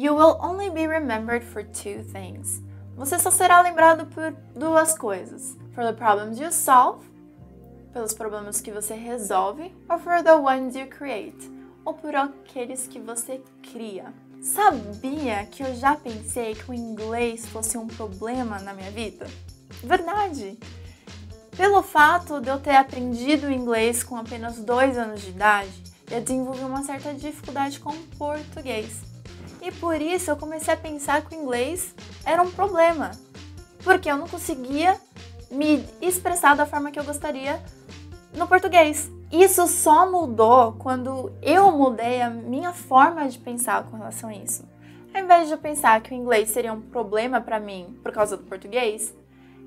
You will only be remembered for two things. Você só será lembrado por duas coisas: for the problems you solve, pelos problemas que você resolve, or for the ones you create, ou por aqueles que você cria. Sabia que eu já pensei que o inglês fosse um problema na minha vida? Verdade! Pelo fato de eu ter aprendido inglês com apenas dois anos de idade, eu desenvolvi uma certa dificuldade com o português. E por isso eu comecei a pensar que o inglês era um problema, porque eu não conseguia me expressar da forma que eu gostaria no português. Isso só mudou quando eu mudei a minha forma de pensar com relação a isso. Ao invés de eu pensar que o inglês seria um problema para mim por causa do português,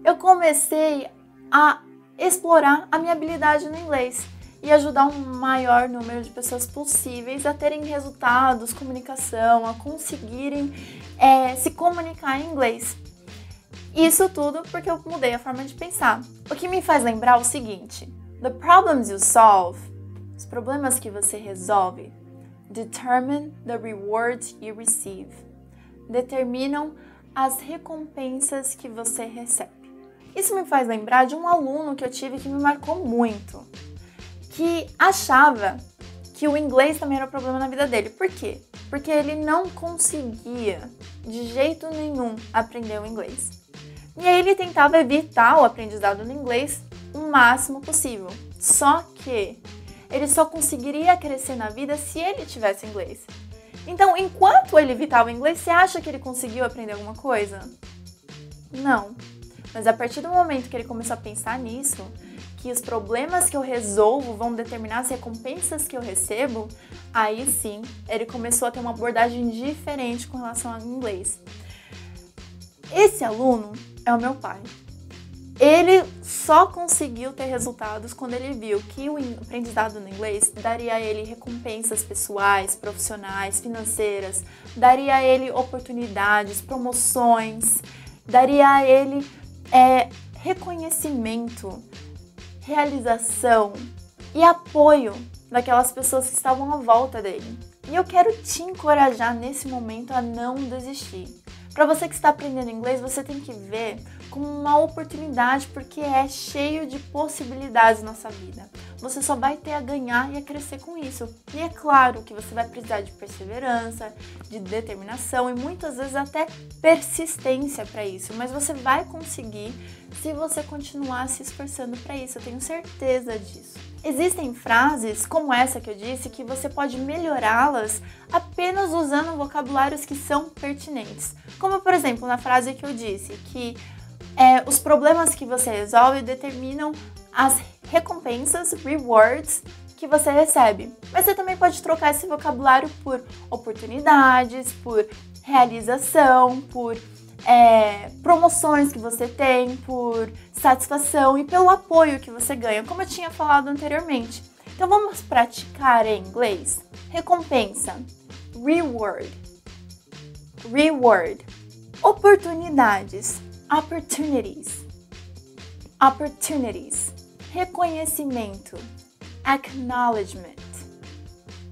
eu comecei a explorar a minha habilidade no inglês e ajudar um maior número de pessoas possíveis a terem resultados, comunicação, a conseguirem é, se comunicar em inglês. Isso tudo porque eu mudei a forma de pensar. O que me faz lembrar o seguinte: the problems you solve, os problemas que você resolve, determine the rewards you receive, determinam as recompensas que você recebe. Isso me faz lembrar de um aluno que eu tive que me marcou muito, que achava que o inglês também era o problema na vida dele. Por quê? Porque ele não conseguia de jeito nenhum aprender o inglês. E aí ele tentava evitar o aprendizado no inglês o máximo possível. Só que ele só conseguiria crescer na vida se ele tivesse inglês. Então, enquanto ele evitava o inglês, você acha que ele conseguiu aprender alguma coisa? Não. Mas a partir do momento que ele começou a pensar nisso, que os problemas que eu resolvo vão determinar as recompensas que eu recebo, aí sim ele começou a ter uma abordagem diferente com relação ao inglês. Esse aluno é o meu pai. Ele só conseguiu ter resultados quando ele viu que o aprendizado no inglês daria a ele recompensas pessoais, profissionais, financeiras, daria a ele oportunidades, promoções, daria a ele é, reconhecimento, realização e apoio daquelas pessoas que estavam à volta dele. E eu quero te encorajar nesse momento a não desistir. Para você que está aprendendo inglês, você tem que ver como uma oportunidade, porque é cheio de possibilidades na nossa vida. Você só vai ter a ganhar e a crescer com isso. E é claro que você vai precisar de perseverança, de determinação e muitas vezes até persistência para isso, mas você vai conseguir se você continuar se esforçando para isso. Eu tenho certeza disso. Existem frases como essa que eu disse que você pode melhorá-las apenas usando vocabulários que são pertinentes. Como, por exemplo, na frase que eu disse, que é, os problemas que você resolve determinam as recompensas, rewards, que você recebe. Mas você também pode trocar esse vocabulário por oportunidades, por realização, por é, promoções que você tem, por satisfação e pelo apoio que você ganha, como eu tinha falado anteriormente. Então vamos praticar em inglês? Recompensa, reward, reward, oportunidades, opportunities, opportunities, reconhecimento, acknowledgement.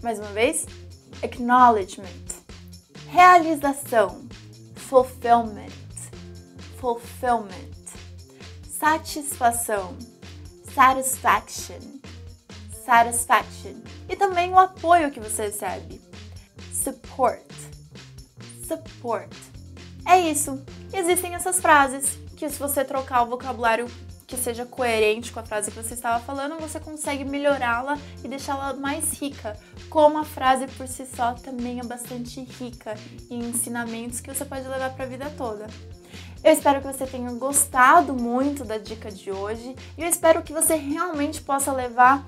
Mais uma vez, acknowledgement, realização. Fulfillment, fulfillment, satisfação, satisfaction, satisfaction. E também o apoio que você recebe, support, support. É isso. Existem essas frases que se você trocar o vocabulário que seja coerente com a frase que você estava falando, você consegue melhorá-la e deixá-la mais rica. Como a frase por si só também é bastante rica em ensinamentos que você pode levar para a vida toda. Eu espero que você tenha gostado muito da dica de hoje e eu espero que você realmente possa levar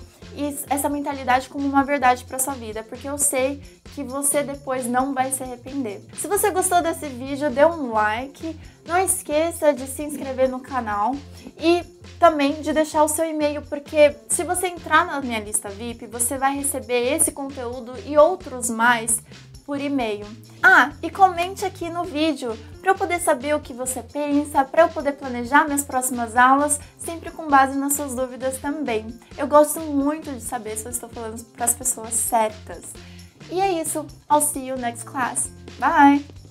essa mentalidade como uma verdade para sua vida, porque eu sei que você depois não vai se arrepender. Se você gostou desse vídeo, dê um like, não esqueça de se inscrever no canal e também de deixar o seu e-mail, porque se você entrar na minha lista VIP, você vai receber esse conteúdo e outros mais por e-mail. Ah, e comente aqui no vídeo para eu poder saber o que você pensa, para eu poder planejar minhas próximas aulas, sempre com base nas suas dúvidas também. Eu gosto muito de saber se eu estou falando para as pessoas certas. E é isso. I'll see you next class. Bye!